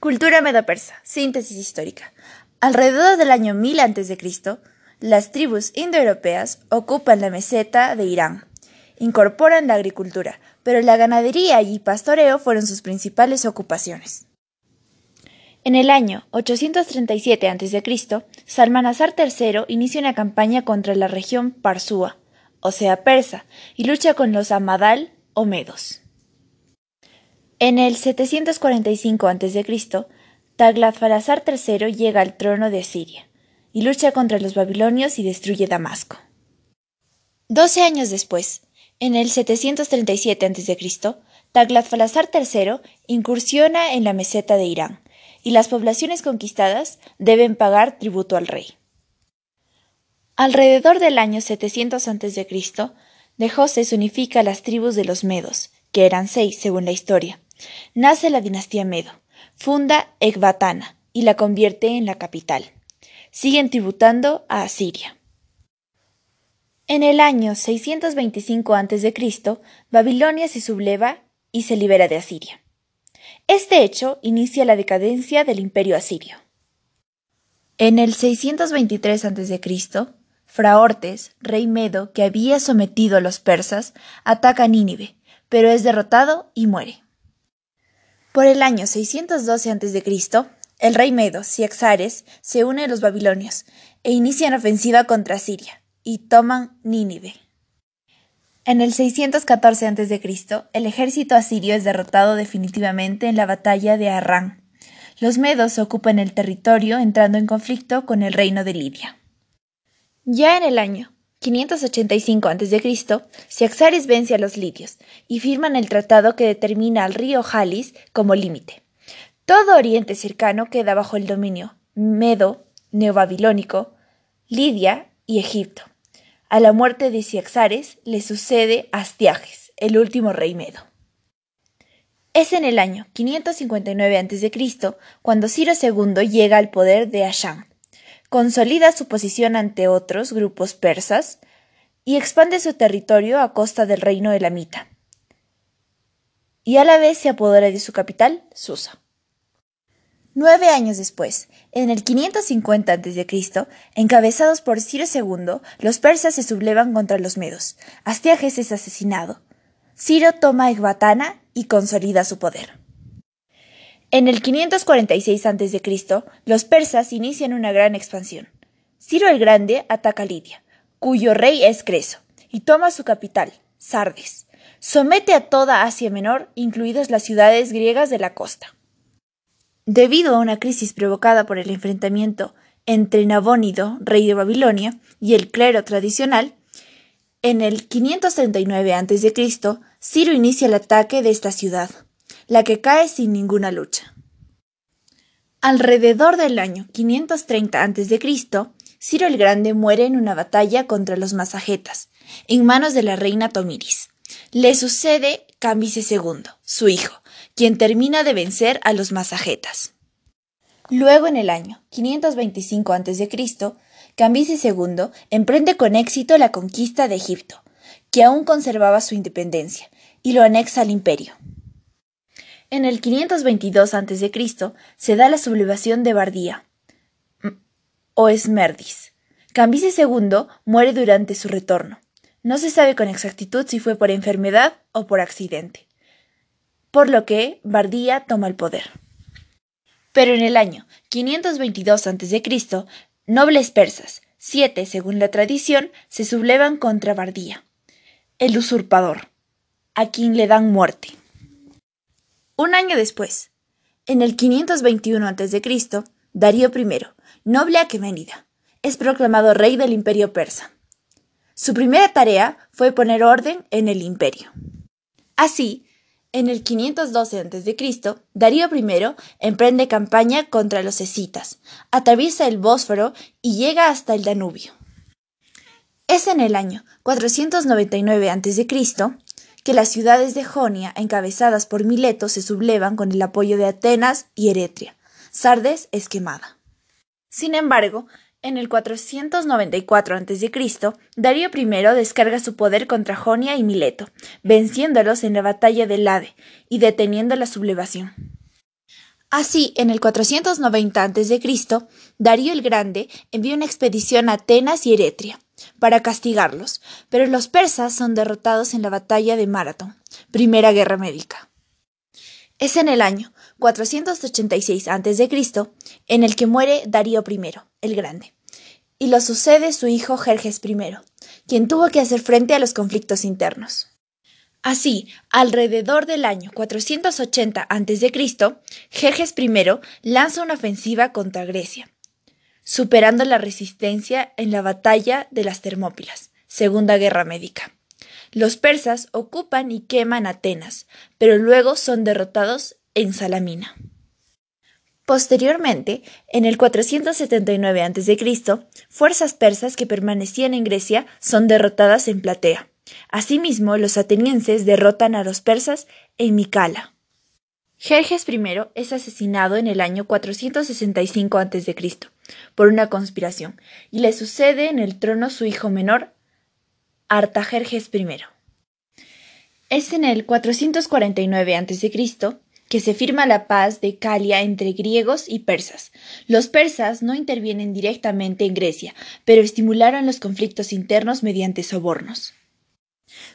Cultura medo-persa. Síntesis histórica. Alrededor del año 1000 a.C., las tribus indoeuropeas ocupan la meseta de Irán. Incorporan la agricultura, pero la ganadería y pastoreo fueron sus principales ocupaciones. En el año 837 a.C., Salmanasar III inicia una campaña contra la región Parsúa, o sea persa, y lucha con los Amadal o Medos. En el 745 a.C., Taglatfarasar III llega al trono de Siria y lucha contra los babilonios y destruye Damasco. Doce años después, en el 737 a.C., Taglatfarasar III incursiona en la meseta de Irán y las poblaciones conquistadas deben pagar tributo al rey. Alrededor del año 700 a.C., de José se unifica las tribus de los Medos, que eran seis según la historia, Nace la dinastía Medo, funda Ecbatana y la convierte en la capital. Siguen tributando a Asiria. En el año 625 a.C., Babilonia se subleva y se libera de Asiria. Este hecho inicia la decadencia del imperio asirio. En el 623 a.C., Fraortes, rey medo que había sometido a los persas, ataca Nínive, pero es derrotado y muere. Por el año 612 a.C., el rey medo, Ciaxares, se une a los babilonios e inician ofensiva contra Siria y toman Nínive. En el 614 a.C., el ejército asirio es derrotado definitivamente en la batalla de Arrán. Los medos ocupan el territorio entrando en conflicto con el reino de Lidia. Ya en el año 585 a.C., Ciaxares vence a los lidios y firman el tratado que determina al río Jalis como límite. Todo Oriente cercano queda bajo el dominio medo, neobabilónico, Lidia y Egipto. A la muerte de Ciaxares le sucede Astiages, el último rey medo. Es en el año 559 a.C. cuando Ciro II llega al poder de Ashán consolida su posición ante otros grupos persas y expande su territorio a costa del reino elamita. Y a la vez se apodera de su capital, Susa. Nueve años después, en el 550 a.C., encabezados por Ciro II, los persas se sublevan contra los medos. Astiages es asesinado. Ciro toma Ecbatana y consolida su poder. En el 546 a.C., los persas inician una gran expansión. Ciro el Grande ataca Lidia, cuyo rey es Creso, y toma su capital, Sardes. Somete a toda Asia Menor, incluidas las ciudades griegas de la costa. Debido a una crisis provocada por el enfrentamiento entre Nabónido, rey de Babilonia, y el clero tradicional, en el 539 a.C., Ciro inicia el ataque de esta ciudad la que cae sin ninguna lucha. Alrededor del año 530 a.C., Ciro el Grande muere en una batalla contra los masagetas, en manos de la reina Tomiris. Le sucede Cambises II, su hijo, quien termina de vencer a los masagetas. Luego, en el año 525 a.C., Cambises II emprende con éxito la conquista de Egipto, que aún conservaba su independencia, y lo anexa al imperio. En el 522 a.C. se da la sublevación de Bardía o Esmerdis. Cambises II muere durante su retorno. No se sabe con exactitud si fue por enfermedad o por accidente, por lo que Bardía toma el poder. Pero en el año 522 a.C., nobles persas, siete según la tradición, se sublevan contra Bardía, el usurpador, a quien le dan muerte. Un año después, en el 521 a.C., Darío I, noble aqueménida, es proclamado rey del imperio persa. Su primera tarea fue poner orden en el imperio. Así, en el 512 a.C., Darío I emprende campaña contra los escitas, atraviesa el Bósforo y llega hasta el Danubio. Es en el año 499 a.C que las ciudades de Jonia, encabezadas por Mileto, se sublevan con el apoyo de Atenas y Eretria. Sardes es quemada. Sin embargo, en el 494 a.C., Darío I descarga su poder contra Jonia y Mileto, venciéndolos en la batalla de Lade y deteniendo la sublevación. Así, en el 490 a.C., Darío el Grande envió una expedición a Atenas y Eretria para castigarlos, pero los persas son derrotados en la batalla de Maratón, Primera Guerra Médica. Es en el año 486 a.C. en el que muere Darío I, el Grande, y lo sucede su hijo Jerjes I, quien tuvo que hacer frente a los conflictos internos. Así, alrededor del año 480 a.C., Jerjes I lanza una ofensiva contra Grecia, superando la resistencia en la batalla de las Termópilas, Segunda Guerra Médica. Los persas ocupan y queman Atenas, pero luego son derrotados en Salamina. Posteriormente, en el 479 a.C., fuerzas persas que permanecían en Grecia son derrotadas en Platea. Asimismo, los atenienses derrotan a los persas en Micala. Jerjes I es asesinado en el año 465 a.C. por una conspiración y le sucede en el trono su hijo menor, Artajerjes I. Es en el 449 a.C que se firma la paz de Calia entre griegos y persas. Los persas no intervienen directamente en Grecia, pero estimularon los conflictos internos mediante sobornos.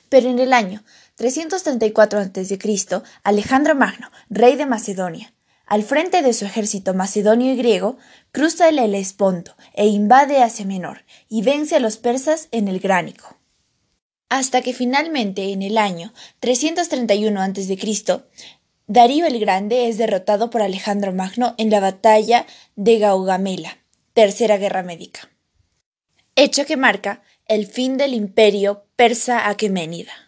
Pero en el año 334 a.C., Alejandro Magno, rey de Macedonia, al frente de su ejército macedonio y griego, cruza el Helesponto e invade Asia Menor y vence a los persas en el Gránico. Hasta que finalmente, en el año 331 a.C., Darío el Grande es derrotado por Alejandro Magno en la batalla de Gaugamela, Tercera Guerra Médica, hecho que marca el fin del imperio persa aqueménida.